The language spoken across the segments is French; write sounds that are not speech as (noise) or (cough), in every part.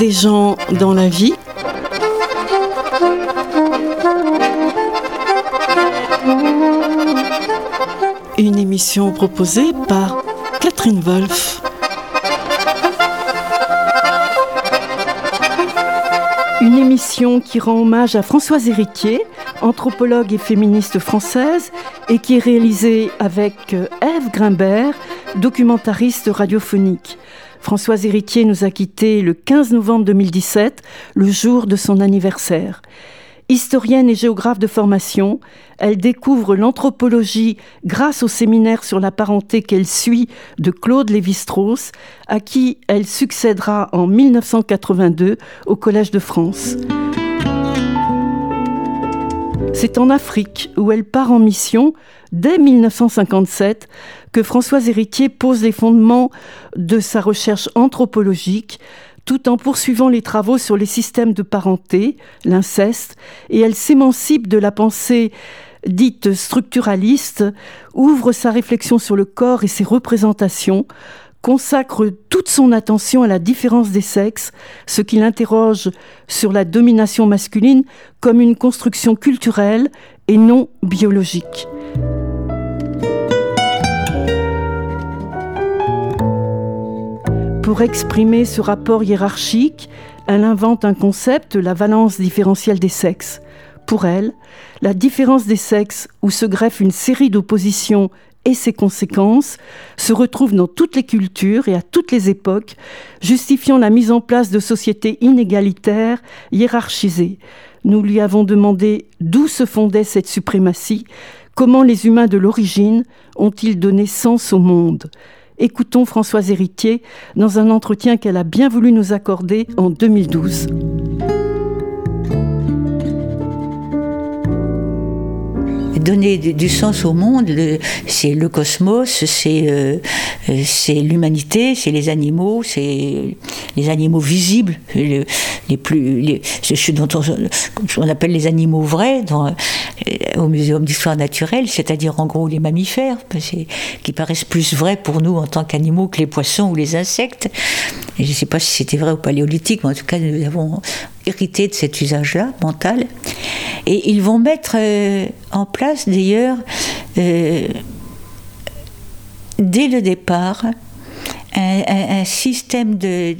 des gens dans la vie. Une émission proposée par Catherine Wolf. Une émission qui rend hommage à Françoise Héritier, anthropologue et féministe française, et qui est réalisée avec Ève Grimbert, documentariste radiophonique. Françoise Héritier nous a quittés le 15 novembre 2017, le jour de son anniversaire. Historienne et géographe de formation, elle découvre l'anthropologie grâce au séminaire sur la parenté qu'elle suit de Claude Lévi-Strauss, à qui elle succédera en 1982 au Collège de France. C'est en Afrique où elle part en mission dès 1957 que Françoise Héritier pose les fondements de sa recherche anthropologique tout en poursuivant les travaux sur les systèmes de parenté, l'inceste, et elle s'émancipe de la pensée dite structuraliste, ouvre sa réflexion sur le corps et ses représentations, consacre toute son attention à la différence des sexes, ce qui l'interroge sur la domination masculine comme une construction culturelle et non biologique. Pour exprimer ce rapport hiérarchique, elle invente un concept, la valence différentielle des sexes. Pour elle, la différence des sexes, où se greffe une série d'oppositions et ses conséquences, se retrouve dans toutes les cultures et à toutes les époques, justifiant la mise en place de sociétés inégalitaires, hiérarchisées. Nous lui avons demandé d'où se fondait cette suprématie, comment les humains de l'origine ont-ils donné sens au monde. Écoutons Françoise Héritier dans un entretien qu'elle a bien voulu nous accorder en 2012. Donner du sens au monde, c'est le cosmos, c'est euh, c'est l'humanité, c'est les animaux, c'est les animaux visibles, les, plus, ce dont on, appelle les animaux vrais euh, au Muséum d'histoire naturelle, c'est-à-dire en gros les mammifères, qui paraissent plus vrais pour nous en tant qu'animaux que les poissons ou les insectes. Je ne sais pas si c'était vrai au paléolithique, mais en tout cas nous avons de cet usage-là mental. Et ils vont mettre euh, en place d'ailleurs, euh, dès le départ, un, système de,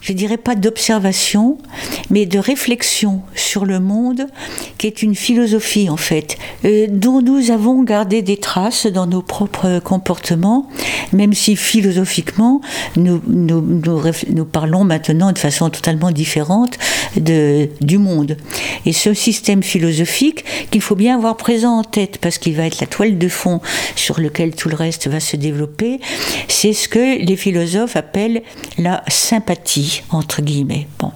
je dirais pas d'observation, mais de réflexion sur le monde, qui est une philosophie en fait, euh, dont nous avons gardé des traces dans nos propres comportements, même si philosophiquement nous, parlons maintenant de façon totalement différente du monde. Et ce système philosophique qu'il faut bien avoir présent en tête, parce qu'il va être la toile de fond sur lequel tout le reste va se développer, c'est ce que les philosophes appellent la sympathie entre guillemets. Bon.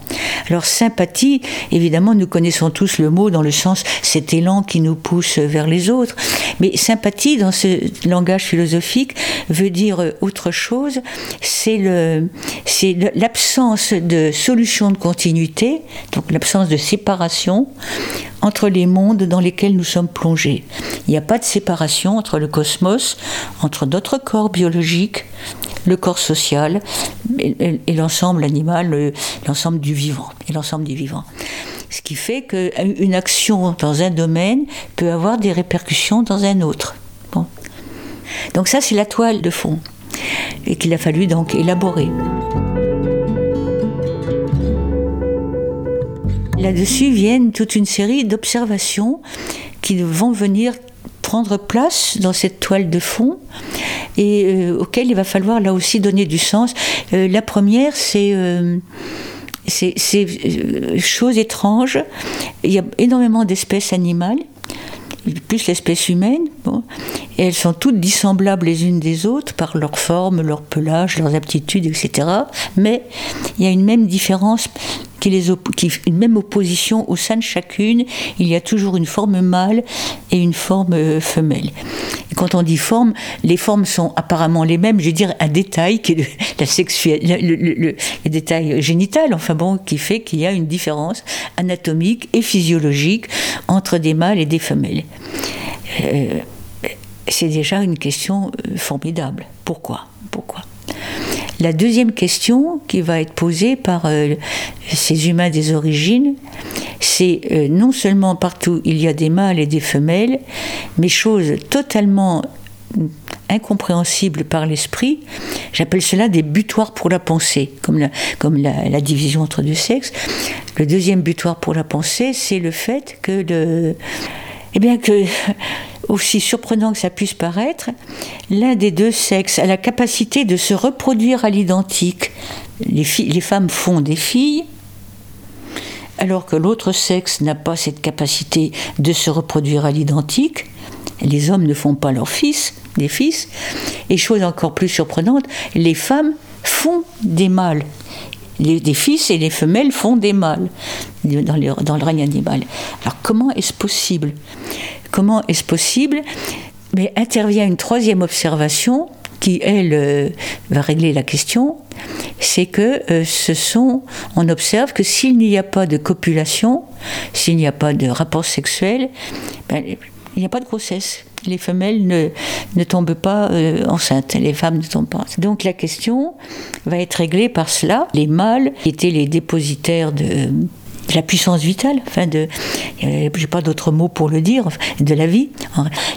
Alors sympathie, évidemment, nous connaissons tous le mot dans le sens cet élan qui nous pousse vers les autres. Mais sympathie, dans ce langage philosophique, veut dire autre chose. C'est le, c'est l'absence de solution de continuité, donc l'absence de séparation entre les mondes dans lesquels nous sommes plongés. Il n'y a pas de séparation entre le cosmos, entre d'autres corps biologiques, le corps social et, l'ensemble animal, l'ensemble du vivant et l'ensemble du vivant. Ce qui fait qu'une action dans un domaine peut avoir des répercussions dans un autre. Donc ça, c'est la toile de fond et qu'il a fallu donc élaborer. Là-dessus viennent toute une série d'observations qui vont venir prendre place dans cette toile de fond et euh, auquel il va falloir là aussi donner du sens. Euh, la première, c'est euh, c'est chose étrange. Il y a énormément d'espèces animales plus l'espèce humaine, et elles sont toutes dissemblables les unes des autres par leur forme, leur pelage, leurs aptitudes, etc. Mais il y a une même différence qui les qui, une même opposition au sein de chacune, il y a toujours une forme mâle et une forme euh, femelle. Quand on dit forme, les formes sont apparemment les mêmes. Je veux dire un détail qui est (laughs) la sexuelle, le, le, détail génital, enfin bon, qui fait qu'il y a une différence anatomique et physiologique entre des mâles et des femelles. Euh, c'est déjà une question euh, formidable. Pourquoi? Pourquoi? La deuxième question qui va être posée par euh, ces humains des origines, c'est euh, non seulement partout il y a des mâles et des femelles, mais chose totalement incompréhensible par l'esprit, j'appelle cela des butoirs pour la pensée, comme, la, division entre deux sexes. Le deuxième butoir pour la pensée, c'est le fait que, le, eh bien que, aussi surprenant que ça puisse paraître, l'un des deux sexes a la capacité de se reproduire à l'identique. Les, femmes font des filles, alors que l'autre sexe n'a pas cette capacité de se reproduire à l'identique. Les hommes ne font pas leurs fils, des fils. Et chose encore plus surprenante, les femmes font des mâles. Les, fils et les femelles font des mâles dans le règne animal. Alors comment est-ce possible? Comment est-ce possible Mais intervient une troisième observation qui, elle, euh, va régler la question, c'est que euh, ce sont, on observe que s'il n'y a pas de copulation, s'il n'y a pas de rapport sexuel, ben, il n'y a pas de grossesse. Les femelles ne, tombent pas euh, enceintes, les femmes ne tombent pas. Donc la question va être réglée par cela. Les mâles étaient les dépositaires de la puissance vitale, enfin de, j'ai pas d'autre mot pour le dire, de la vie.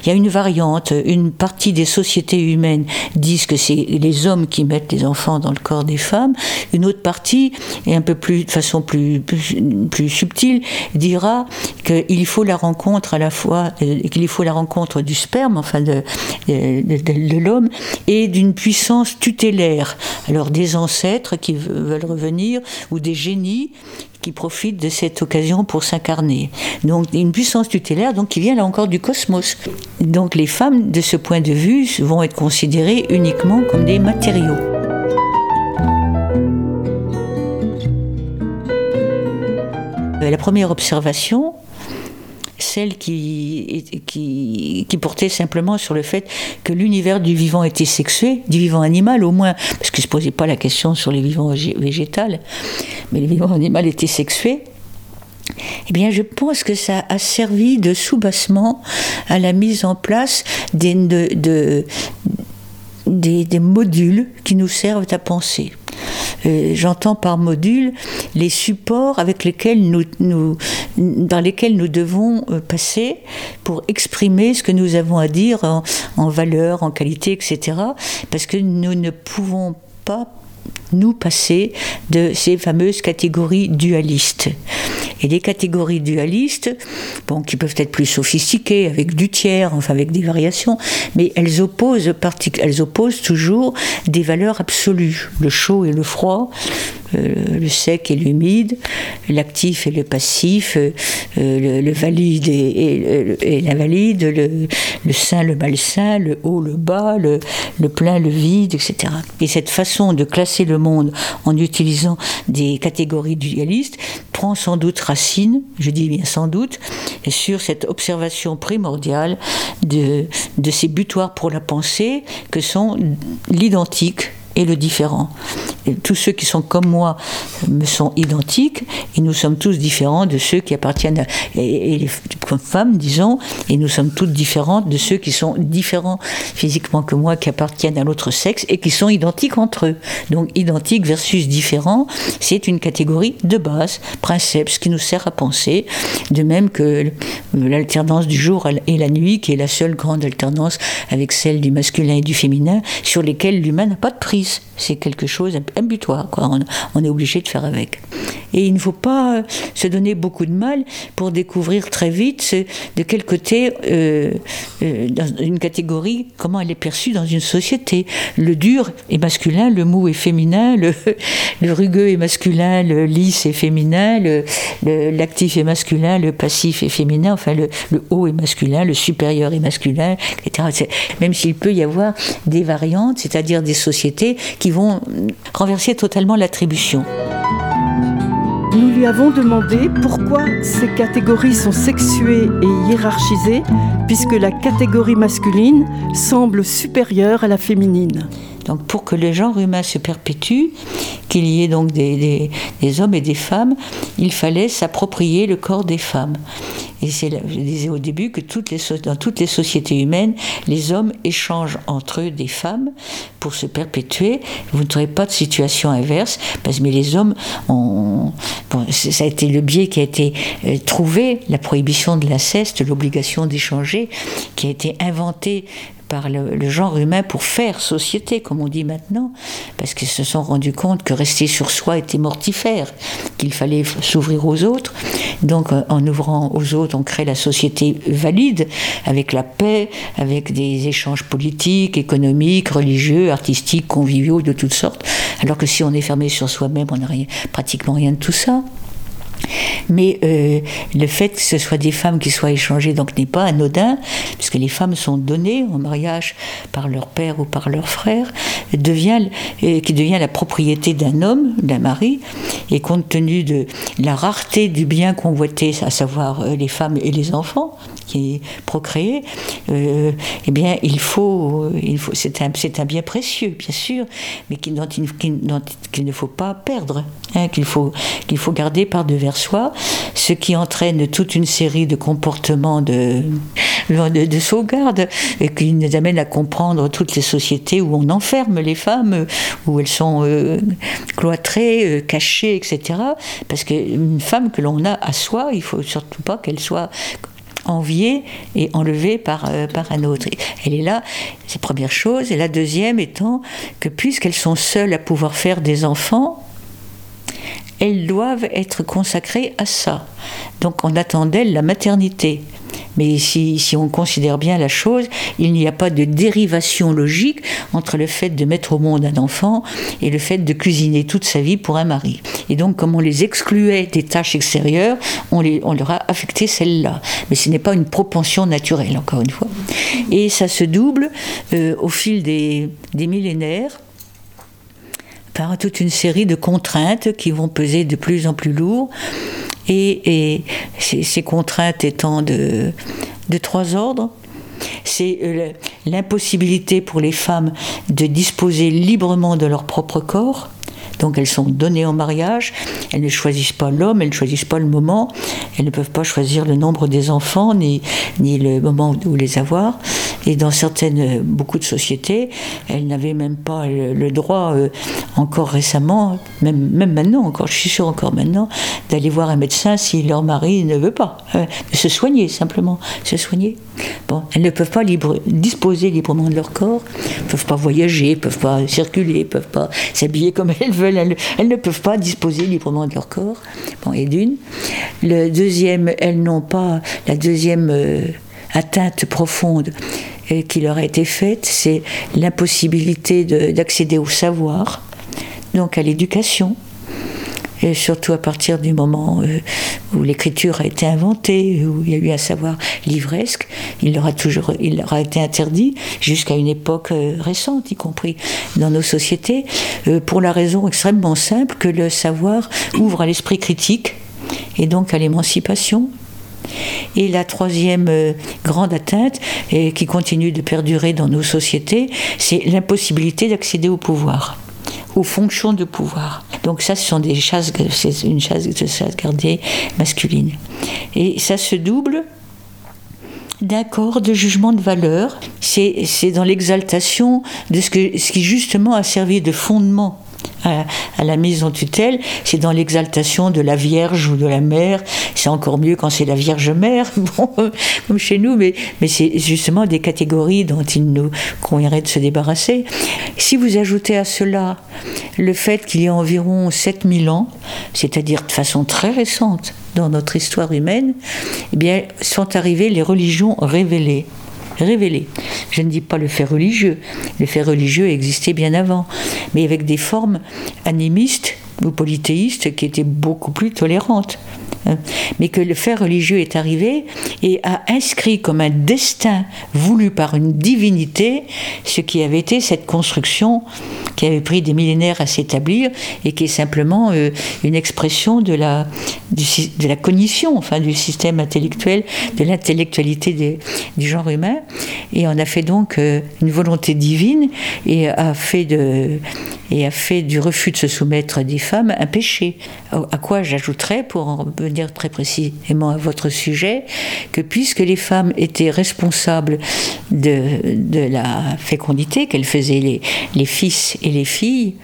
Il y a une variante, une partie des sociétés humaines disent que c'est les hommes qui mettent les enfants dans le corps des femmes, une autre partie, et un peu plus, de façon plus, plus, subtile, dira qu'il faut la rencontre à la fois, euh, qu'il faut la rencontre du sperme, enfin de, de, de l'homme, et d'une puissance tutélaire. Alors des ancêtres qui veulent revenir, ou des génies qui profitent de cette occasion pour s'incarner. Donc une puissance tutélaire donc, qui vient là encore du cosmos. Donc les femmes, de ce point de vue, vont être considérées uniquement comme des matériaux. Euh, la première observation, celle qui, portait simplement sur le fait que l'univers du vivant était sexué, du vivant animal au moins, parce qu'il ne se posait pas la question sur les vivants végétales, mais le vivant animal était sexué. Eh bien, je pense que ça a servi de soubassement à la mise en place des, de, des, des modules qui nous servent à penser. Euh, j'entends par module les supports avec lesquels nous, dans lesquels nous devons euh, passer pour exprimer ce que nous avons à dire en valeur, en qualité, etc. Parce que nous ne pouvons pas nous passer de ces fameuses catégories dualistes. Et les catégories dualistes, bon, qui peuvent être plus sophistiquées, avec du tiers, enfin avec des variations, mais elles opposent, elles opposent toujours des valeurs absolues, le chaud et le froid, euh, le sec et l'humide, l'actif et le passif, euh, le, valide et, et, l'invalide, le, le, sain, le malsain, le haut, le bas, le, le plein, le vide, etc. Et cette façon de classer le monde en utilisant des catégories dualistes prend sans doute racine, je dis bien sans doute, sur cette observation primordiale de, de ces butoirs pour la pensée que sont l'identique et le différent. tous ceux qui sont comme moi me sont identiques et nous sommes tous différents de ceux qui appartiennent, à, et, comme femmes, disons, et nous sommes toutes différentes de ceux qui sont différents physiquement que moi, qui appartiennent à l'autre sexe et qui sont identiques entre eux. Donc identique versus différent, c'est une catégorie de base, ce qui nous sert à penser, de même que l'alternance du jour et la nuit, qui est la seule grande alternance avec celle du masculin et du féminin, sur lesquelles l'humain n'a pas de prise c'est quelque chose, un butoir, quoi. On, est obligé de faire avec. Et il ne faut pas se donner beaucoup de mal pour découvrir très vite de quel côté, euh, euh, dans une catégorie, comment elle est perçue dans une société. Le dur est masculin, le mou est féminin, le, (laughs) rugueux est masculin, le lisse est féminin, l'actif est masculin, le passif est féminin, enfin le, haut est masculin, le supérieur est masculin, etc. Même s'il peut y avoir des variantes, c'est-à-dire des sociétés qui vont renverser totalement l'attribution. Nous lui avons demandé pourquoi ces catégories sont sexuées et hiérarchisées, puisque la catégorie masculine semble supérieure à la féminine. Donc pour que le genre humain se perpétue, qu'il y ait donc des, hommes et des femmes, il fallait s'approprier le corps des femmes. Et c'est, je disais au début que dans toutes les sociétés humaines, les hommes échangent entre eux des femmes pour se perpétuer. Vous ne trouvez pas de situation inverse, parce que les hommes ont, ça a été le biais qui a été euh, trouvé, la prohibition de l'inceste, l'obligation d'échanger, qui a été inventée par le, genre humain pour faire société, comme on dit maintenant, parce qu'ils se sont rendus compte que rester sur soi était mortifère, qu'il fallait s'ouvrir aux autres. Donc euh, en ouvrant aux autres, on crée la société valide, avec la paix, avec des échanges politiques, économiques, religieux, artistiques, conviviaux, de toutes sortes. Alors que si on est fermé sur soi-même, on n'a pratiquement rien de tout ça. Mais euh, le fait que ce soit des femmes qui soient échangées donc n'est pas anodin, puisque les femmes sont données en mariage par leur père ou par leur frère, devient, euh, qui devient la propriété d'un homme, d'un mari, et compte tenu de la rareté du bien convoité, à savoir euh, les femmes et les enfants, qui est procréé, eh bien, il faut, il faut c'est un, un, bien précieux, bien sûr, mais qu'il ne faut pas perdre, hein, qu'il faut, qu'il faut garder par devers soi, ce qui entraîne toute une série de comportements de, de, sauvegarde et qui nous amène à comprendre toutes les sociétés où on enferme les femmes, où elles sont euh, cloîtrées, euh, cachées, etc. Parce qu'une femme que l'on a à soi, il faut surtout pas qu'elle soit enviée et enlevée par, euh, par un autre. Elle est là, c'est la première chose. Et la deuxième étant que puisqu'elles sont seules à pouvoir faire des enfants, elles doivent être consacrées à ça. Donc on attend d'elles la maternité. Mais si, on considère bien la chose, il n'y a pas de dérivation logique entre le fait de mettre au monde un enfant et le fait de cuisiner toute sa vie pour un mari. Et donc, comme on les excluait des tâches extérieures, on, les, on leur a affecté celle-là. Mais ce n'est pas une propension naturelle, encore une fois. Et ça se double euh, au fil des millénaires toute une série de contraintes qui vont peser de plus en plus lourd. Et, ces, contraintes étant de, de trois ordres. C'est euh, l'impossibilité pour les femmes de disposer librement de leur propre corps, donc elles sont données en mariage, elles ne choisissent pas l'homme, elles ne choisissent pas le moment, elles ne peuvent pas choisir le nombre des enfants ni, ni le moment où les avoir. Et dans certaines, beaucoup de sociétés, elles n'avaient même pas le, droit, euh, encore récemment, même, même maintenant, encore, je suis sûre encore maintenant, d'aller voir un médecin si leur mari ne veut pas. Euh, se soigner simplement, se soigner. Bon, elles ne peuvent pas libre, disposer librement de leur corps, ne peuvent pas voyager, ne peuvent pas circuler, ne peuvent pas s'habiller comme elles veulent, elles, ne peuvent pas disposer librement de leur corps. Bon, et d'une. Le deuxième, elles n'ont pas la deuxième euh, atteinte profonde euh, qui leur a été faite, c'est l'impossibilité d'accéder au savoir, donc à l'éducation surtout à partir du moment euh, où l'écriture a été inventée, où il y a eu un savoir livresque, il leur a toujours, il été interdit jusqu'à une époque euh, récente, y compris dans nos sociétés, euh, pour la raison extrêmement simple que le savoir ouvre à l'esprit critique et donc à l'émancipation. Et la troisième grande atteinte, qui continue de perdurer dans nos sociétés, c'est l'impossibilité d'accéder au pouvoir aux fonctions de pouvoir. Donc ça, ce sont des chasses, c'est une chasse, chasse gardée masculine. Et ça se double d'un corps de jugement de valeur. C'est dans l'exaltation de ce, que, ce qui justement a servi de fondement à, la mise en tutelle, c'est dans l'exaltation de la Vierge ou de la Mère. C'est encore mieux quand c'est la Vierge Mère, (laughs) bon, comme chez nous, mais, mais c'est justement des catégories dont il nous conviendrait de se débarrasser. Si vous ajoutez à cela le fait qu'il y a environ 7000 ans, c'est-à-dire de façon très récente dans notre histoire humaine, eh bien, sont arrivées les religions révélées révélé. Je ne dis pas le fait religieux. Le fait religieux existait bien avant, mais avec des formes animistes ou polythéistes qui étaient beaucoup plus tolérantes. Mais que le fait religieux est arrivé et a inscrit comme un destin voulu par une divinité ce qui avait été cette construction qui avait pris des millénaires à s'établir et qui est simplement euh, une expression de la, de la cognition, enfin du système intellectuel, de l'intellectualité du genre humain. Et on a fait donc euh, une volonté divine et a fait de et a fait du refus de se soumettre des femmes un péché. À quoi j'ajouterais, pour en revenir très précisément à votre sujet, que puisque les femmes étaient responsables de, la fécondité, qu'elles faisaient les fils et les filles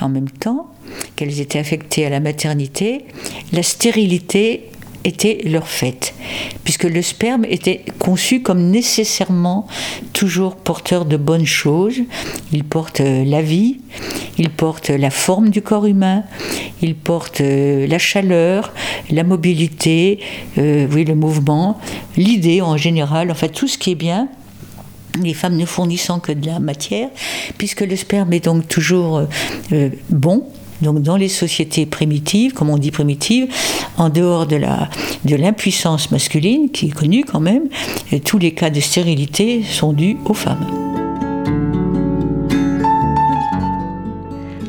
en même temps, qu'elles étaient affectées à la maternité, la stérilité était leur fait, puisque le sperme était conçu comme nécessairement toujours porteur de bonnes choses. Il porte euh, la vie, il porte la forme du corps humain, il porte euh, la chaleur, la mobilité, euh, oui, le mouvement, l'idée en général, enfin tout ce qui est bien les femmes ne fournissant que de la matière, puisque le sperme est donc toujours bon, donc dans les sociétés primitives, comme on dit primitives, en dehors de la de l'impuissance masculine qui est connue quand même, tous les cas de stérilité sont dus aux femmes.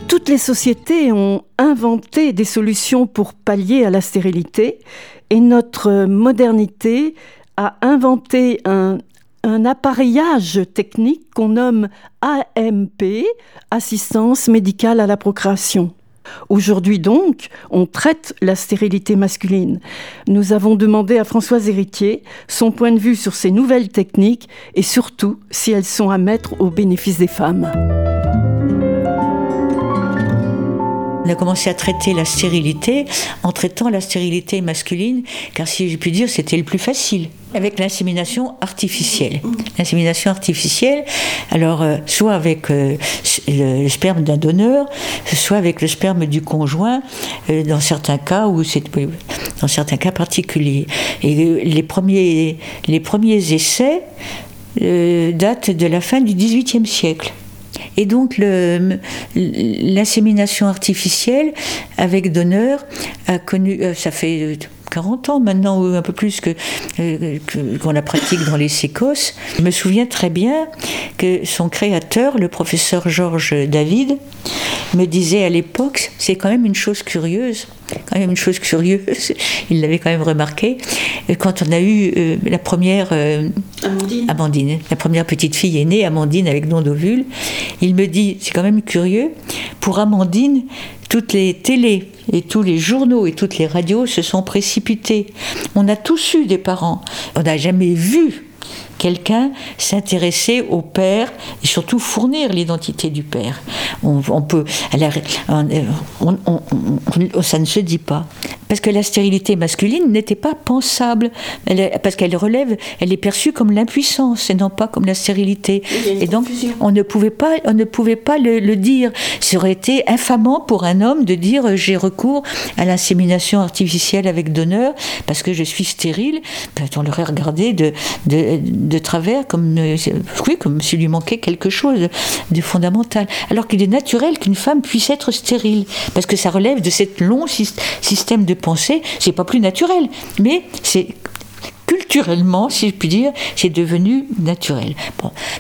Toutes les sociétés ont inventé des solutions pour pallier à la stérilité et notre modernité a inventé un, un appareillage technique qu'on nomme AMP, assistance médicale à la procréation. Aujourd'hui donc, on traite la stérilité masculine. Nous avons demandé à Françoise Héritier son point de vue sur ces nouvelles techniques et surtout si elles sont à mettre au bénéfice des femmes. On a commencé à traiter la stérilité en traitant la stérilité masculine, car si j'ai pu dire, c'était le plus facile avec l'insémination artificielle. L'insémination artificielle, alors euh, soit avec euh, le, sperme d'un donneur, soit avec le sperme du conjoint, euh, dans certains cas ou c'est dans certains cas particuliers. Et les premiers, les premiers essais datent de la fin du XVIIIe siècle. Et donc l'insémination artificielle avec donneur a connu, euh, ça fait 40 ans maintenant, ou un peu plus que, euh, qu'on la pratique dans les sécos. Je me souviens très bien que son créateur, le professeur Georges David, me disait à l'époque, c'est quand même une chose curieuse, quand même une chose curieuse, (laughs) il l'avait quand même remarqué, quand on a eu euh, la première euh, Amandine. la première petite fille est née, Amandine avec don d'ovule, il me dit, c'est quand même curieux, pour Amandine, toutes les télés et tous les journaux et toutes les radios se sont précipités. On a tous eu des parents. On n'a jamais vu quelqu'un s'intéresser au père et surtout fournir l'identité du père. On, peut, ça ne se dit pas. Parce que la stérilité masculine n'était pas pensable, parce qu'elle relève, elle est perçue comme l'impuissance et non pas comme la stérilité. Et donc, on ne pouvait pas, on ne pouvait pas le, dire. Ça aurait été infamant pour un homme de dire euh, j'ai recours à l'insémination artificielle avec donneur parce que je suis stérile. Ben, on l'aurait regardé de, de de travers, comme, euh, oui, comme s'il lui manquait quelque chose de fondamental. Alors qu'il est naturel qu'une femme puisse être stérile, parce que ça relève de cet long système de C'est pas plus naturel, mais c'est culturellement, si je puis dire, c'est devenu naturel.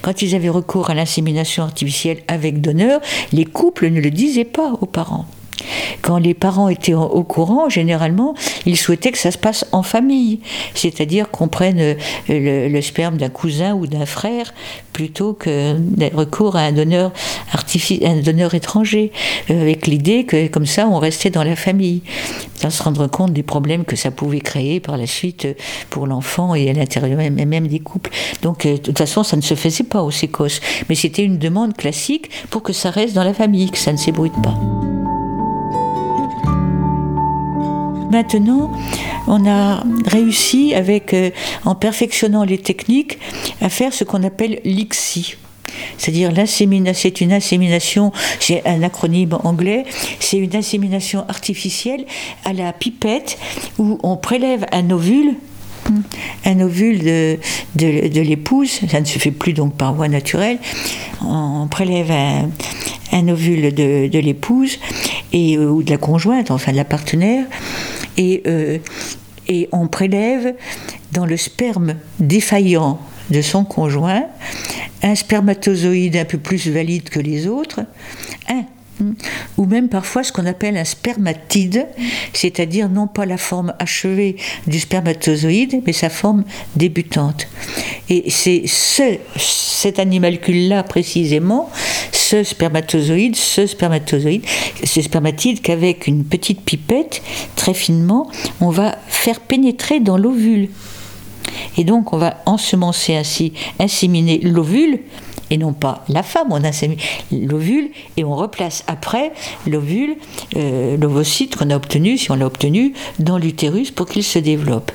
Quand ils avaient recours à l'insémination artificielle avec donneur, les couples ne le disaient pas aux parents. Quand les parents étaient au courant, généralement, ils souhaitaient que ça se passe en famille, c'est-à-dire qu'on prenne euh, le, sperme d'un cousin ou d'un frère plutôt que recours à un donneur, étranger, euh, avec l'idée que comme ça on restait dans la famille, sans se rendre compte des problèmes que ça pouvait créer par la suite euh, pour l'enfant et à l'intérieur même, des couples. Donc de toute façon, ça ne se faisait pas au sécos, mais c'était une demande classique pour que ça reste dans la famille, que ça ne s'ébruite pas. Maintenant, on a réussi, avec, euh, en perfectionnant les techniques, à faire ce qu'on appelle l'ICSI. C'est-à-dire l'insémination, c'est une insémination, c'est un acronyme anglais, c'est une insémination artificielle à la pipette où on prélève un ovule un ovule de, de, l'épouse, ça ne se fait plus donc par voie naturelle, on prélève un, ovule de, l'épouse et, euh, ou de la conjointe, enfin de la partenaire, et euh, et on prélève dans le sperme défaillant de son conjoint un spermatozoïde un peu plus valide que les autres, ou même parfois ce qu'on appelle un spermatide, c'est-à-dire non pas la forme achevée du spermatozoïde, mais sa forme débutante. Et c'est ce, cet animalcule-là précisément, ce spermatozoïde, ce spermatozoïde, ce spermatide qu'avec une petite pipette, très finement, on va faire pénétrer dans l'ovule. Et donc on va ensemencer ainsi, inséminer l'ovule et non pas la femme. On a l'ovule et on replace après l'ovule, euh, l'ovocyte qu'on a obtenu, si on l'a obtenu, dans l'utérus pour qu'il se développe.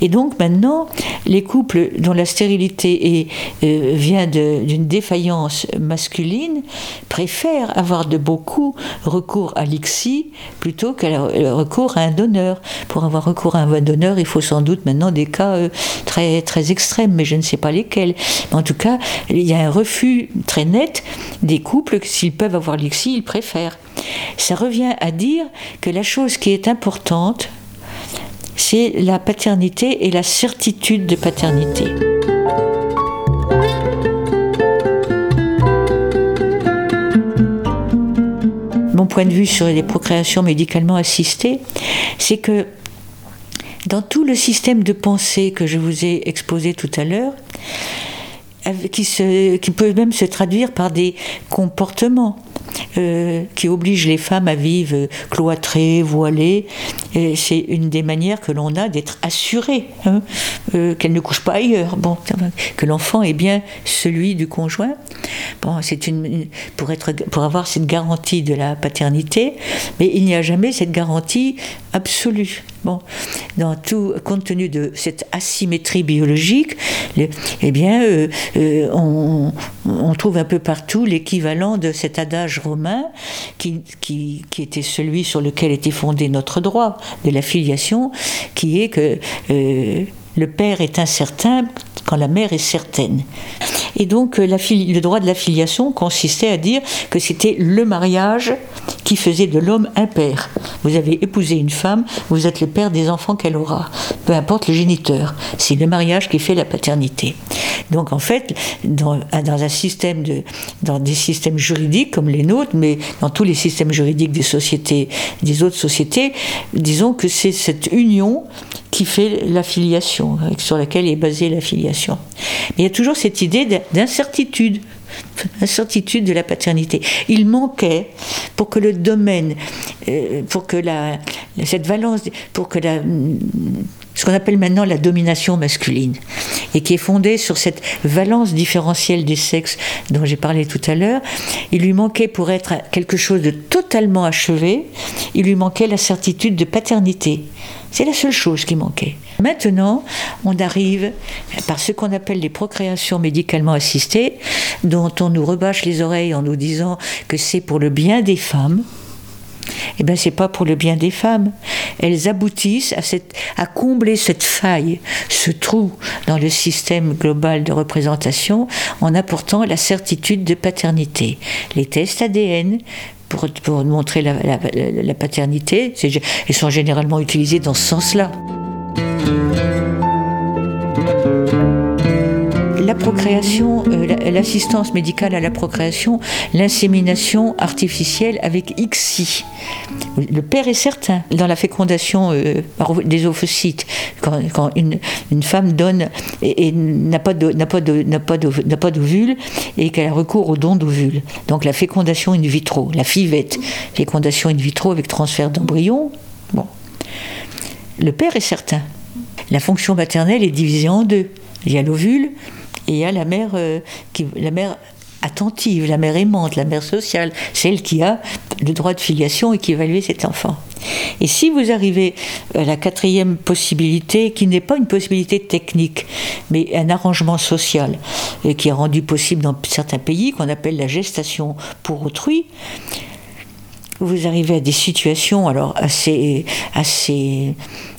Et donc maintenant, les couples dont la stérilité euh, vient d'une défaillance masculine préfèrent avoir de beaucoup recours à l'ICSI plutôt qu'à recours à un donneur. Pour avoir recours à un donneur, il faut sans doute maintenant des cas euh, très, très extrêmes, mais je ne sais pas lesquels. en tout cas, il y a un refus très net des couples, s'ils peuvent avoir l'ICSI, ils préfèrent. Ça revient à dire que la chose qui est importante, c'est la paternité et la certitude de paternité. Point de vue sur les procréations médicalement assistées, c'est que dans tout le système de pensée que je vous ai exposé tout à l'heure, qui peut même se traduire par des comportements. Euh, qui obligent les femmes à vivre cloîtrées, voilées. C'est une des manières que l'on a d'être assurée hein, euh, qu'elle ne couche pas ailleurs. Bon, que l'enfant est bien celui du conjoint. Bon, c'est une pour être pour avoir cette garantie de la paternité, mais il n'y a jamais cette garantie absolue. Bon, dans tout, compte tenu de cette asymétrie biologique, eh bien, euh, euh, on, trouve un peu partout l'équivalent de cet adage romain qui, qui, était celui sur lequel était fondé notre droit de la filiation, qui est que euh, le père est incertain quand la mère est certaine. Et donc la, le droit de la filiation consistait à dire que c'était le mariage qui faisait de l'homme un père. Vous avez épousé une femme, vous êtes le père des enfants qu'elle aura, peu importe le géniteur. C'est le mariage qui fait la paternité. Donc en fait, dans, un système dans des systèmes juridiques comme les nôtres, mais dans tous les systèmes juridiques des sociétés, des autres sociétés, disons que c'est cette union qui fait la filiation, sur laquelle est basée la filiation. Mais il y a toujours cette idée d'incertitude incertitude de la paternité. Il manquait pour que le domaine, euh, pour que la, cette valence, pour que la, ce qu'on appelle maintenant la domination masculine, et qui est fondée sur cette valence différentielle des sexes dont j'ai parlé tout à l'heure, il lui manquait pour être quelque chose de totalement achevé, il lui manquait la certitude de paternité. C'est la seule chose qui manquait. Maintenant, on arrive par ce qu'on appelle les procréations médicalement assistées, dont on nous rebâche les oreilles en nous disant que c'est pour le bien des femmes. Eh bien, c'est pas pour le bien des femmes. Elles aboutissent à, combler cette faille, ce trou dans le système global de représentation en apportant la certitude de paternité. Les tests ADN pour, montrer la, la, la paternité, ils sont généralement utilisés dans ce sens-là. Procréation, euh, l'assistance médicale à la procréation, l'insémination artificielle avec ICSI. Le père est certain dans la fécondation euh, des ovocytes. Quand, une, femme donne et, n'a pas d'ovule et qu'elle a recours au don d'ovule. Donc la fécondation in vitro, la FIVET, fécondation in vitro avec transfert d'embryon. Bon. Le père est certain la fonction maternelle est divisée en deux. Il y a l'ovule et il y a la mère, euh, qui, la mère attentive, la mère aimante, la mère sociale, celle qui a le droit de filiation et qui évalue cet enfant. Et si vous arrivez à la quatrième possibilité, qui n'est pas une possibilité technique, mais un arrangement social, et qui est rendu possible dans certains pays, qu'on appelle la gestation pour autrui, vous arrivez à des situations alors assez, assez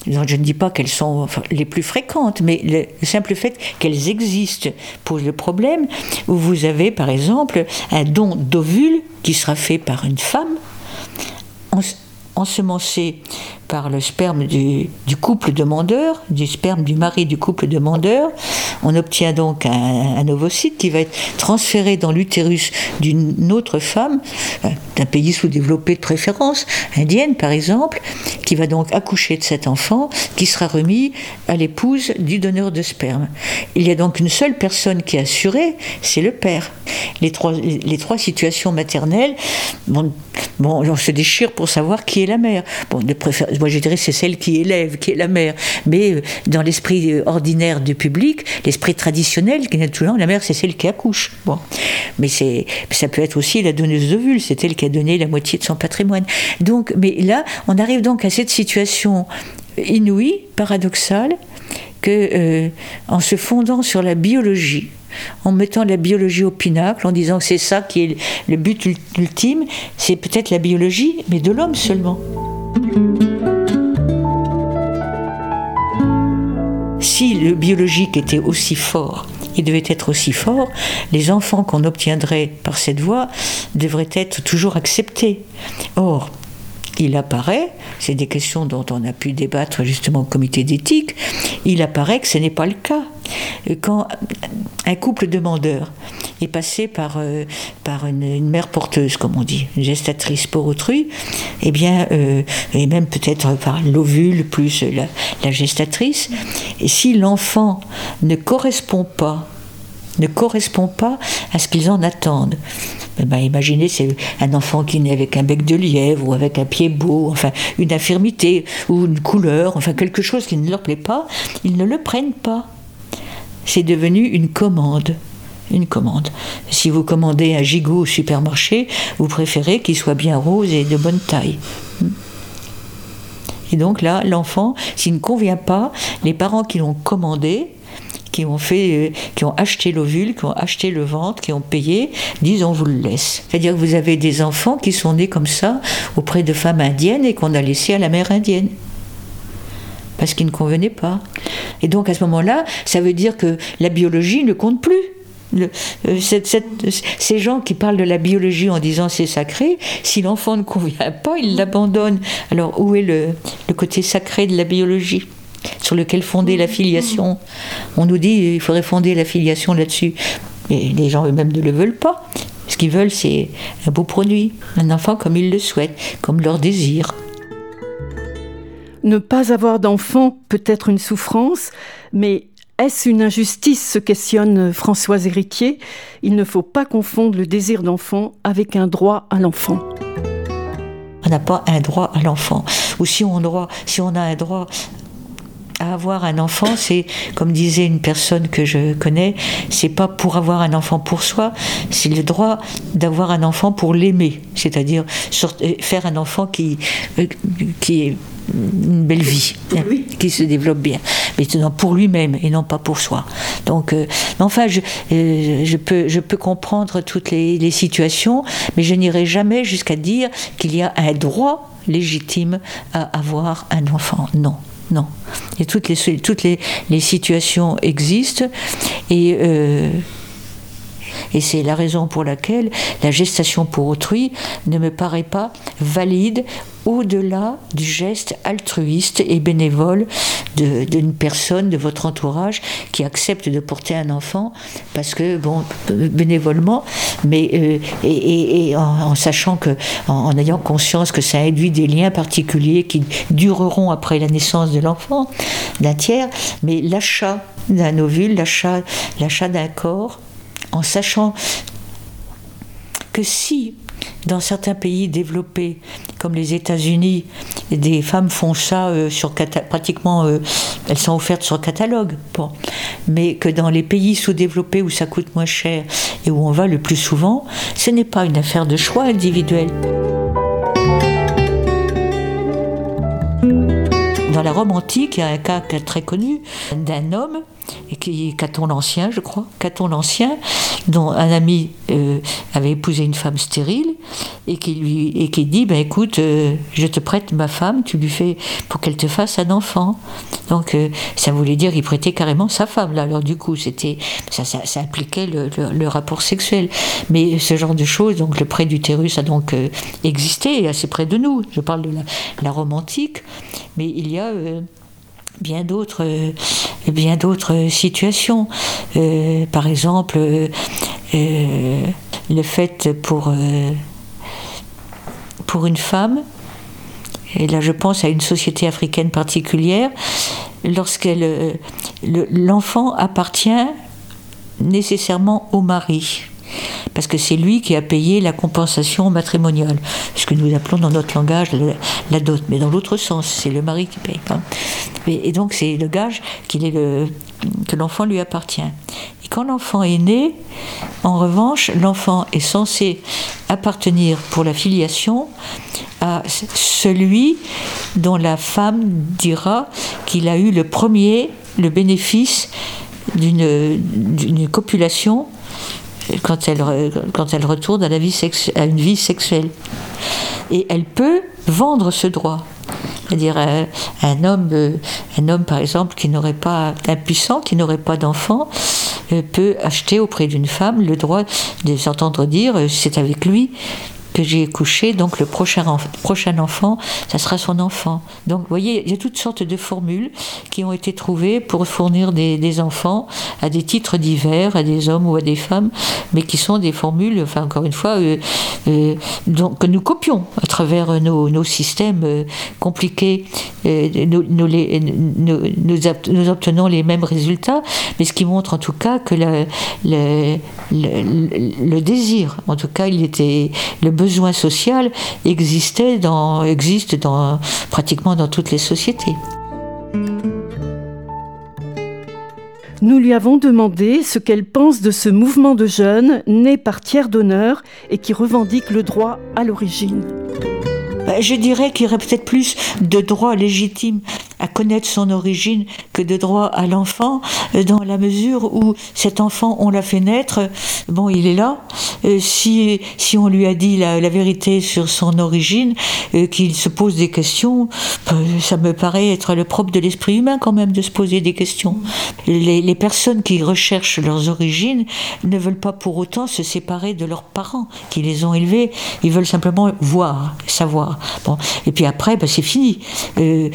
je ne dis pas qu'elles sont les plus fréquentes, mais le simple fait qu'elles existent pose le problème, où vous avez par exemple un don d'ovule qui sera fait par une femme, ensemencé par le sperme du, couple demandeur, du sperme du mari du couple demandeur. On obtient donc un, ovocyte qui va être transféré dans l'utérus d'une autre femme, euh, d'un pays sous-développé de préférence, indienne par exemple, qui va donc accoucher de cet enfant qui sera remis à l'épouse du donneur de sperme. Il y a donc une seule personne qui est assurée, c'est le père. Les trois, situations maternelles, bon, on se déchire pour savoir qui est la mère. Bon, de moi je dirais c'est celle qui élève, qui est la mère. Mais euh, dans l'esprit euh, ordinaire du public, l'esprit traditionnel, qui est toujours la mère c'est celle qui accouche. Bon, mais c'est, ça peut être aussi la donneuse d'ovules, c'est elle qui a donné la moitié de son patrimoine. Donc, mais là, on arrive donc à cette situation inouïe, paradoxale, que euh, en se fondant sur la biologie, en mettant la biologie au pinacle, en disant que c'est ça qui est le but ultime, c'est peut-être la biologie, mais de l'homme seulement. Si le biologique était aussi fort, il devait être aussi fort, les enfants qu'on obtiendrait par cette voie devraient être toujours acceptés. Or, il apparaît, c'est des questions dont on a pu débattre justement au comité d'éthique, il apparaît que ce n'est pas le cas. Quand un couple demandeur est passé par, euh, par une, mère porteuse, comme on dit, une gestatrice pour autrui, eh bien, euh, et même peut-être par l'ovule plus la, la gestatrice, et si l'enfant ne correspond pas ne correspond pas à ce qu'ils en attendent. Eh ben, imaginez, c'est un enfant qui naît avec un bec de lièvre ou avec un pied beau, enfin une infirmité ou une couleur, enfin quelque chose qui ne leur plaît pas, ils ne le prennent pas. C'est devenu une commande. Une commande. Si vous commandez un gigot au supermarché, vous préférez qu'il soit bien rose et de bonne taille. Et donc là, l'enfant, s'il ne convient pas, les parents qui l'ont commandé, qui ont fait, euh, qui ont acheté l'ovule, qui ont acheté le ventre, qui ont payé, disent on vous le laisse. C'est-à-dire que vous avez des enfants qui sont nés comme ça auprès de femmes indiennes et qu'on a laissés à la mère indienne parce qu'ils ne convenaient pas. Et donc à ce moment-là, ça veut dire que la biologie ne compte plus. Euh, ces gens qui parlent de la biologie en disant c'est sacré, si l'enfant ne convient pas, ils l'abandonnent. Alors où est le côté sacré de la biologie sur lequel fonder la filiation? On nous dit qu'il faudrait fonder la filiation là-dessus. Mais les gens eux-mêmes ne le veulent pas. Ce qu'ils veulent, c'est un beau produit, un enfant comme ils le souhaitent, comme leur désir. Ne pas avoir d'enfant peut être une souffrance, mais est-ce une injustice se questionne Françoise Héritier. Il ne faut pas confondre le désir d'enfant avec un droit à l'enfant. On n'a pas un droit à l'enfant. Ou si on, a un droit avoir un enfant, c'est, comme disait une personne que je connais, c'est pas pour avoir un enfant pour soi, c'est le droit d'avoir un enfant pour l'aimer, c'est-à-dire euh, faire un enfant qui, euh, qui est une belle vie, hein, qui se développe bien, mais pour lui-même et non pas pour soi. Donc, euh, enfin, je, je, peux, je peux comprendre toutes les, les situations, mais je n'irai jamais jusqu'à dire qu'il y a un droit légitime à avoir un enfant. Non. Non. Et toutes les, situations existent euh, et c'est la raison pour laquelle la gestation pour autrui ne me paraît pas valide au-delà du geste altruiste et bénévole d'une personne de votre entourage qui accepte de porter un enfant parce que, bon, bénévolement, mais euh, en, sachant que, en, ayant conscience que ça induit des liens particuliers qui dureront après la naissance de l'enfant, d'un tiers, mais l'achat d'un ovule, l'achat d'un corps, en sachant que si dans certains pays développés, comme les États-Unis, des femmes font ça euh, sur pratiquement, euh, elles sont offertes sur catalogue. Bon. Mais que dans les pays sous-développés où ça coûte moins cher et où on va le plus souvent, ce n'est pas une affaire de choix individuel. Dans la Rome antique, il y a un cas très connu d'un homme qui Caton l'Ancien, je crois, Caton l'Ancien, dont un ami euh, avait épousé une femme stérile et qui lui et qui dit ben écoute, euh, je te prête ma femme, tu lui fais pour qu'elle te fasse un enfant. Donc euh, ça voulait dire il prêtait carrément sa femme là. Alors du coup c'était ça, ça, impliquait le, le, rapport sexuel. Mais ce genre de choses, donc le prêt d'utérus a donc existé assez près de nous. Je parle de la, la romantique, mais il y a bien d'autres bien d'autres situations. Euh, par exemple euh, le fait pour pour une femme et là je pense à une société africaine particulière lorsqu'elle l'enfant appartient nécessairement au mari parce que c'est lui qui a payé la compensation matrimoniale, ce que nous appelons dans notre langage la, dot, mais dans l'autre sens, c'est le mari qui paye. Et, donc c'est le gage que l'enfant lui appartient. Et quand l'enfant est né, en revanche, l'enfant est censé appartenir pour la filiation à celui dont la femme dira qu'il a eu le premier le bénéfice d'une copulation quand elle, quand elle retourne à, la vie à une vie sexuelle. Et elle peut vendre ce droit. C'est-à-dire euh, un, homme, euh, un homme, par exemple, qui n'aurait pas, impuissant, qui n'aurait pas d'enfant, euh, peut acheter auprès d'une femme le droit de s'entendre dire c'est avec lui que j'ai couché, donc le prochain, prochain enfant, ça sera son enfant. Donc vous voyez, il y a toutes sortes de formules qui ont été trouvées pour fournir des, enfants à des titres divers, à des hommes ou à des femmes, mais qui sont des formules, enfin encore une fois, euh, euh, donc, que nous copions à travers nos, systèmes euh, compliqués. Nous, les, nous, obtenons les mêmes résultats, mais ce qui montre en tout cas que le, le, désir, en tout cas, il était le besoin social existait dans, existe dans, pratiquement dans toutes les sociétés. Nous lui avons demandé ce qu'elle pense de ce mouvement de jeunes né par tiers d'honneur et qui revendique le droit à l'origine. Bah, je dirais qu'il y aurait peut-être plus de droit légitime à connaître son origine que de droit à l'enfant, euh, dans la mesure où cet enfant, on l'a fait naître, bon, il est là. Euh, si, si on lui a dit la, vérité sur son origine, euh, qu'il se pose des questions, ça me paraît être le propre de l'esprit humain quand même de se poser des questions. Les, les personnes qui recherchent leurs origines ne veulent pas pour autant se séparer de leurs parents qui les ont élevés. Ils veulent simplement voir, savoir. Et puis après, ben, c'est fini. Euh,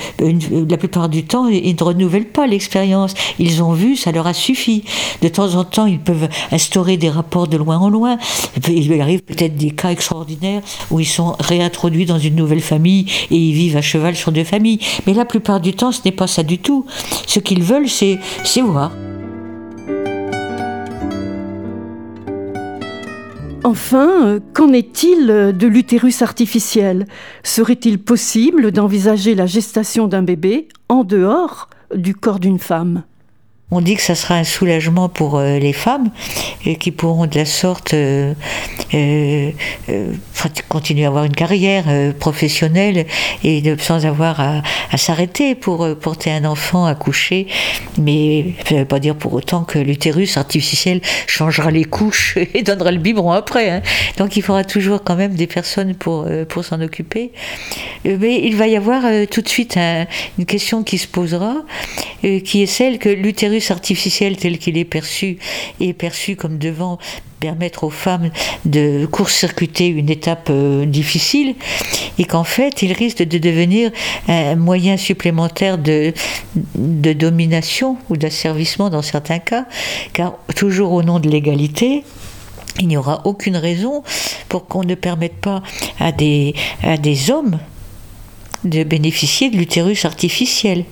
la plupart du temps, ils ne renouvellent pas l'expérience. Ils ont vu, ça leur a suffi. De temps en temps, ils peuvent instaurer des rapports de loin en loin. Il arrive peut-être des cas extraordinaires où ils sont réintroduits dans une nouvelle famille et ils vivent à cheval sur deux familles. Mais la plupart du temps, ce n'est pas ça du tout. Ce qu'ils veulent, c'est voir. Enfin, euh, qu'en est-il euh, de l'utérus artificiel? Serait-il possible d'envisager la gestation d'un bébé en dehors du corps d'une femme? On dit que ça sera un soulagement pour euh, les femmes et qui pourront de la sorte euh, euh, continuer à avoir une carrière professionnelle et sans avoir à, s'arrêter pour porter un enfant à coucher. Mais ça ne veut pas dire pour autant que l'utérus artificiel changera les couches (laughs) et donnera le biberon après. Hein. Donc il faudra toujours quand même des personnes pour s'en occuper. Mais il va y avoir tout de suite une question qui se posera, qui est celle que l'utérus artificiel tel qu'il est perçu est perçu comme devant permettre aux femmes de court-circuiter une étape euh, difficile et qu'en fait il risque de devenir un moyen supplémentaire de, domination ou d'asservissement dans certains cas, car toujours au nom de l'égalité, il n'y aura aucune raison pour qu'on ne permette pas à des hommes de bénéficier de l'utérus artificiel.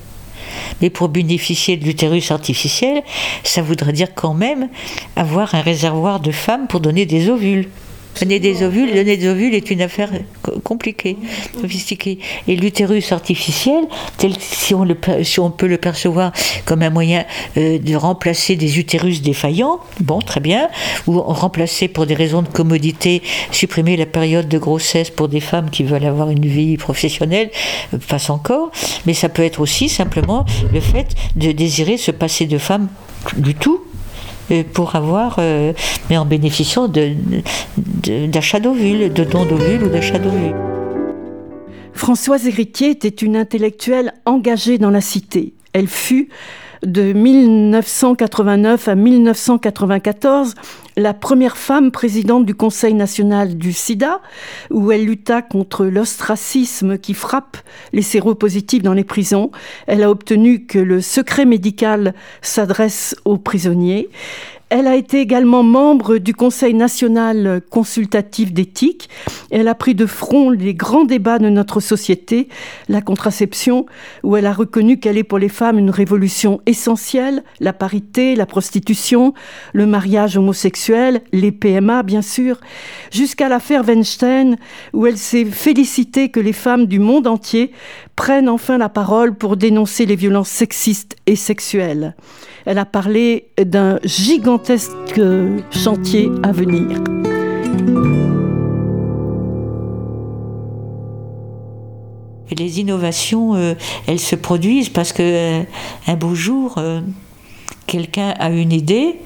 Mais pour bénéficier de l'utérus artificiel, ça voudrait dire quand même avoir un réservoir de femmes pour donner des ovules. Donner des ovules, donner des ovules est une affaire compliquée, sophistiquée. Et l'utérus artificiel, tel si on, le, si on peut le percevoir comme un moyen euh, de remplacer des utérus défaillants, bon, très bien, ou remplacer pour des raisons de commodité, supprimer la période de grossesse pour des femmes qui veulent avoir une vie professionnelle, euh, passe encore. Mais ça peut être aussi simplement le fait de désirer se passer de femme du tout pour avoir, mais en bénéficiant d'achat d'ovules, de dons d'ovules ou d'achat d'ovules. Françoise Héritier était une intellectuelle engagée dans la cité. Elle fut de 1989 à 1994 la première femme présidente du Conseil national du sida, où elle lutta contre l'ostracisme qui frappe les séropositifs dans les prisons. Elle a obtenu que le secret médical s'adresse aux prisonniers. Elle a été également membre du Conseil national consultatif d'éthique. Elle a pris de front les grands débats de notre société, la contraception, où elle a reconnu qu'elle est pour les femmes une révolution essentielle, la parité, la prostitution, le mariage homosexuel, les PMA bien sûr, jusqu'à l'affaire Weinstein, où elle s'est félicitée que les femmes du monde entier prennent enfin la parole pour dénoncer les violences sexistes et sexuelles. Elle a parlé d'un gigantesque chantier à venir. les innovations, euh, elles se produisent parce que euh, un beau jour, euh, quelqu'un a une idée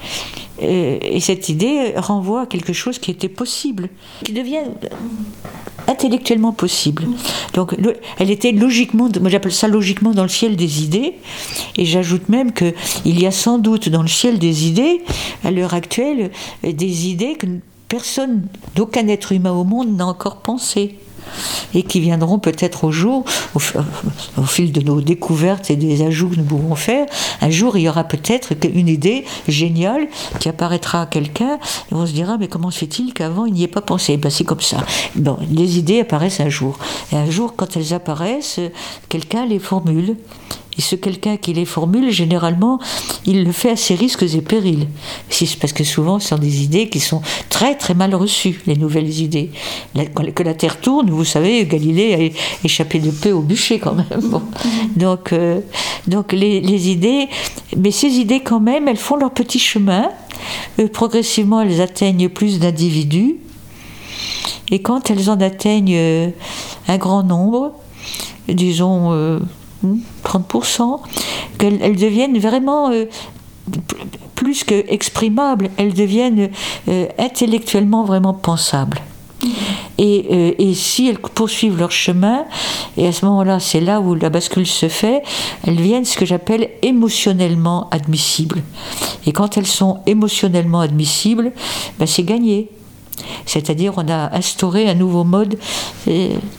et cette idée renvoie à quelque chose qui était possible, qui devient intellectuellement possible. Donc elle était logiquement, moi j'appelle ça logiquement dans le ciel des idées, et j'ajoute même qu'il y a sans doute dans le ciel des idées, à l'heure actuelle, des idées que personne, d'aucun être humain au monde n'a encore pensé et qui viendront peut-être au jour, au, fil de nos découvertes et des ajouts que nous pouvons faire. Un jour, il y aura peut-être une idée géniale qui apparaîtra à quelqu'un et on se dira mais comment se fait-il qu'avant il n'y ait pas pensé? Ben, C'est comme ça. Bon, les idées apparaissent un jour. Et un jour, quand elles apparaissent, quelqu'un les formule. Et ce quelqu'un qui les formule, généralement, il le fait à ses risques et périls. Parce que souvent, ce sont des idées qui sont très très mal reçues, les nouvelles idées. que la Terre tourne, vous savez, Galilée a échappé de peu au bûcher quand même. Donc, euh, donc les, idées, mais ces idées quand même, elles font leur petit chemin. Euh, progressivement, elles atteignent plus d'individus. Et quand elles en atteignent euh, un grand nombre, disons 30%, qu'elles deviennent vraiment euh, plus que exprimables, elles deviennent euh, intellectuellement vraiment pensables. Et, euh, et, si elles poursuivent leur chemin, et à ce moment-là, c'est là où la bascule se fait, elles deviennent ce que j'appelle émotionnellement admissibles. Et quand elles sont émotionnellement admissibles, ben c'est gagné. C'est-à-dire on a instauré un nouveau mode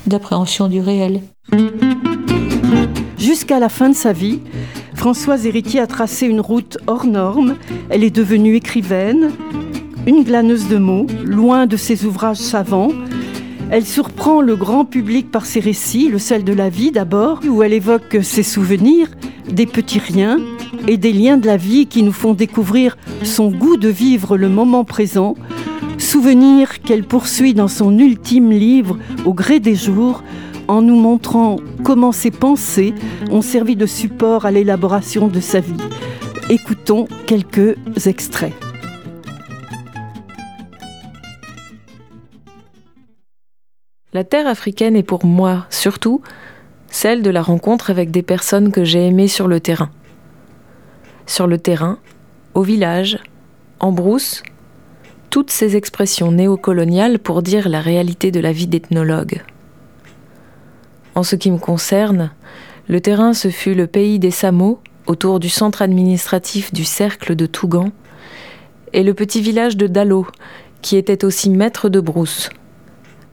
d'appréhension du réel. Jusqu'à la fin de sa vie, Françoise Héritier a tracé une route hors norme. Elle est devenue écrivaine, une glaneuse de mots, loin de ses ouvrages savants. Elle surprend le grand public par ses récits, le sel de la vie d'abord, où elle évoque ses souvenirs, des petits riens et des liens de la vie qui nous font découvrir son goût de vivre le moment présent, souvenirs qu'elle poursuit dans son ultime livre Au gré des jours, en nous montrant comment ses pensées ont servi de support à l'élaboration de sa vie. Écoutons quelques extraits. La terre africaine est pour moi, surtout, celle de la rencontre avec des personnes que j'ai aimées sur le terrain. Sur le terrain, au village, en brousse, toutes ces expressions néocoloniales pour dire la réalité de la vie d'ethnologue. En ce qui me concerne, le terrain ce fut le pays des Samo, autour du centre administratif du cercle de Tougan, et le petit village de Dalo, qui était aussi maître de brousse,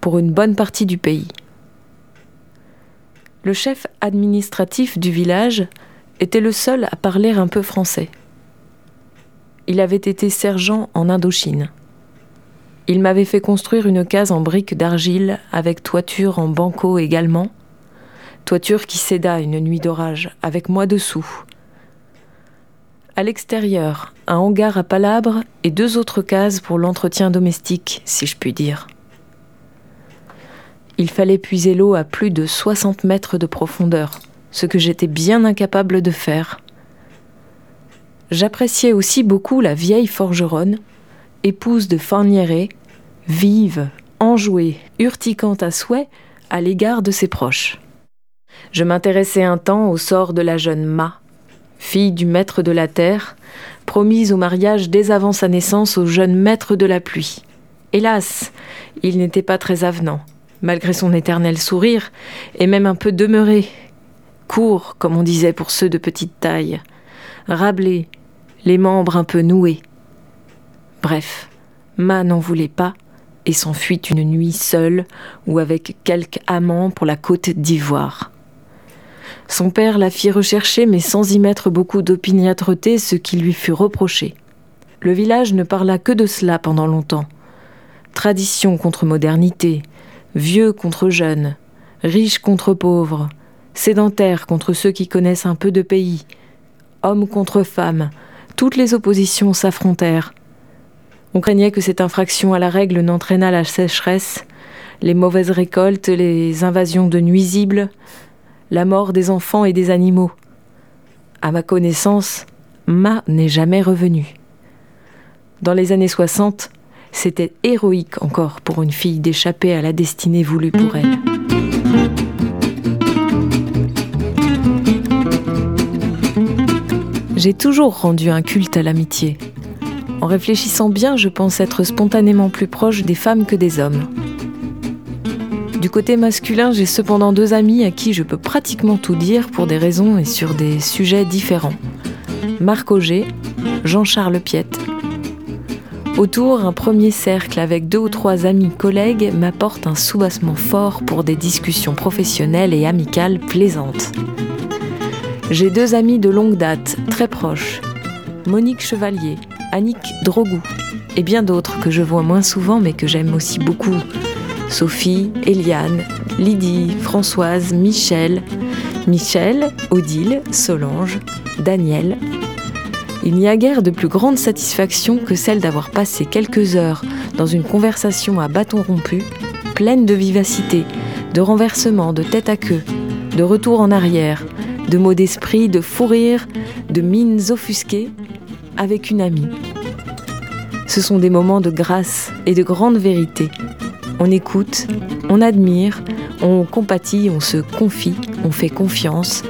pour une bonne partie du pays. Le chef administratif du village était le seul à parler un peu français. Il avait été sergent en Indochine. Il m'avait fait construire une case en briques d'argile avec toiture en banco également, toiture qui céda une nuit d'orage, avec moi dessous. À l'extérieur, un hangar à palabres et deux autres cases pour l'entretien domestique, si je puis dire. Il fallait puiser l'eau à plus de 60 mètres de profondeur, ce que j'étais bien incapable de faire. J'appréciais aussi beaucoup la vieille forgeronne, épouse de Farnieret, vive, enjouée, urticante à souhait à l'égard de ses proches. Je m'intéressais un temps au sort de la jeune Ma, fille du maître de la terre, promise au mariage dès avant sa naissance au jeune maître de la pluie. Hélas, il n'était pas très avenant, malgré son éternel sourire, et même un peu demeuré, court, comme on disait pour ceux de petite taille, rablé, les membres un peu noués. Bref, Ma n'en voulait pas et s'enfuit une nuit seule ou avec quelque amant pour la côte d'Ivoire. Son père la fit rechercher, mais sans y mettre beaucoup d'opiniâtreté, ce qui lui fut reproché. Le village ne parla que de cela pendant longtemps. Tradition contre modernité, vieux contre jeunes, riches contre pauvres, sédentaires contre ceux qui connaissent un peu de pays, hommes contre femmes, toutes les oppositions s'affrontèrent. On craignait que cette infraction à la règle n'entraînât la sécheresse, les mauvaises récoltes, les invasions de nuisibles, la mort des enfants et des animaux. À ma connaissance, Ma n'est jamais revenue. Dans les années 60, c'était héroïque encore pour une fille d'échapper à la destinée voulue pour elle. J'ai toujours rendu un culte à l'amitié. En réfléchissant bien, je pense être spontanément plus proche des femmes que des hommes. Du côté masculin, j'ai cependant deux amis à qui je peux pratiquement tout dire pour des raisons et sur des sujets différents. Marc Auger, Jean-Charles Piette. Autour, un premier cercle avec deux ou trois amis collègues m'apporte un soubassement fort pour des discussions professionnelles et amicales plaisantes. J'ai deux amis de longue date, très proches. Monique Chevalier, Annick Drogou et bien d'autres que je vois moins souvent mais que j'aime aussi beaucoup. Sophie, Eliane, Lydie, Françoise, Michel, Michel, Odile, Solange, Daniel. Il n'y a guère de plus grande satisfaction que celle d'avoir passé quelques heures dans une conversation à bâton rompu, pleine de vivacité, de renversement, de tête à queue, de retour en arrière, de mots d'esprit, de fou rire, de mines offusquées, avec une amie. Ce sont des moments de grâce et de grande vérité. On écoute, on admire, on compatit, on se confie, on fait confiance,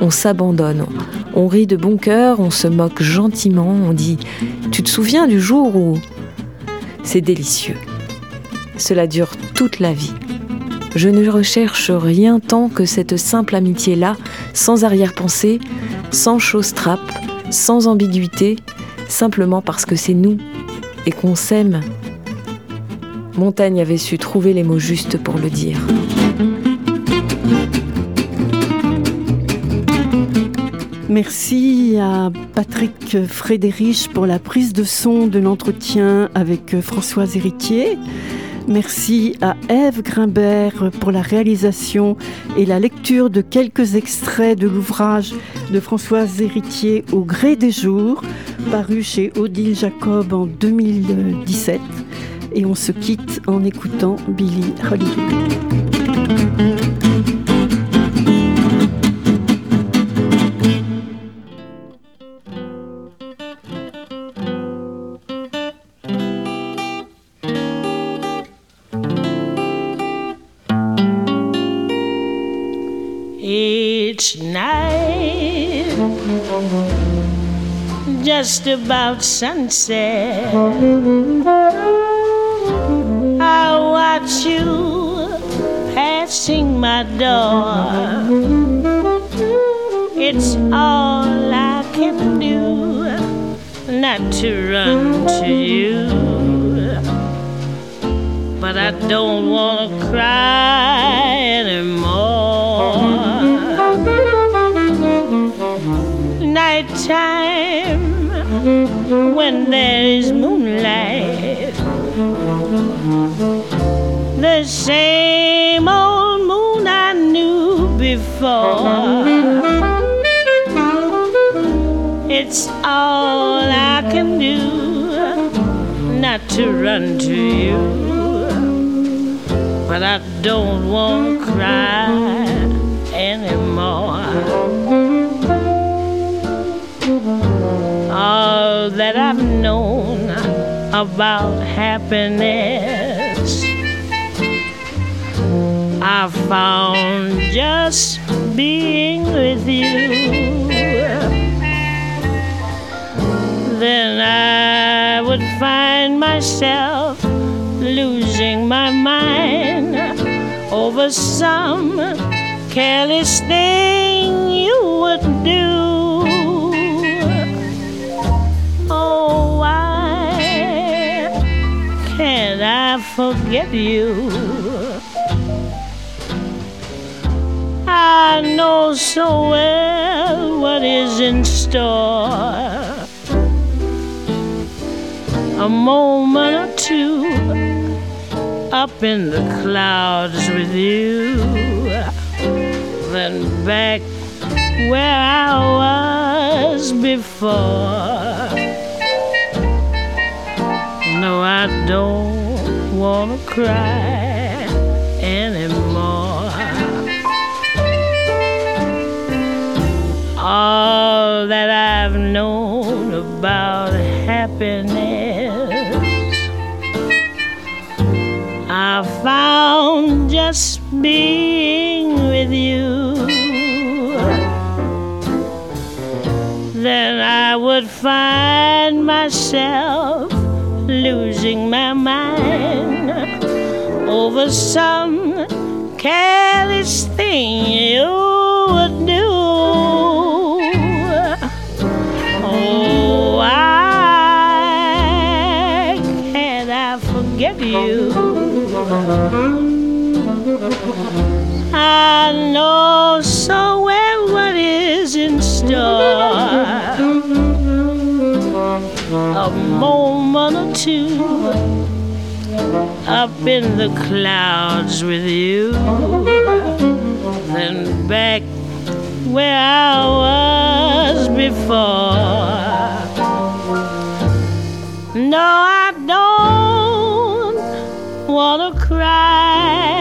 on s'abandonne, on rit de bon cœur, on se moque gentiment, on dit ⁇ Tu te souviens du jour où ⁇ C'est délicieux. Cela dure toute la vie. Je ne recherche rien tant que cette simple amitié-là, sans arrière-pensée, sans chose trappe, sans ambiguïté, simplement parce que c'est nous et qu'on s'aime. Montaigne avait su trouver les mots justes pour le dire. Merci à Patrick Frédérich pour la prise de son de l'entretien avec Françoise Héritier. Merci à Ève Grimbert pour la réalisation et la lecture de quelques extraits de l'ouvrage de Françoise Héritier Au gré des jours, paru chez Odile Jacob en 2017. Et on se quitte en écoutant Billy Holiday. just about sunset. Watch you passing my door. It's all I can do not to run to you. But I don't want to cry anymore. Nighttime when there is moonlight. The same old moon I knew before. It's all I can do not to run to you. But I don't want to cry anymore. all that I've known about happiness. I found just being with you. then I would find myself losing my mind over some careless thing you would do. Oh, why can't I forget you? I know so well what is in store a moment or two up in the clouds with you, then back where I was before. No, I don't want to cry All that I've known about happiness I found just being with you. Then I would find myself losing my mind over some careless thing you I know so well what is in store. A moment or two up in the clouds with you, then back where I was before. No, I don't wanna cry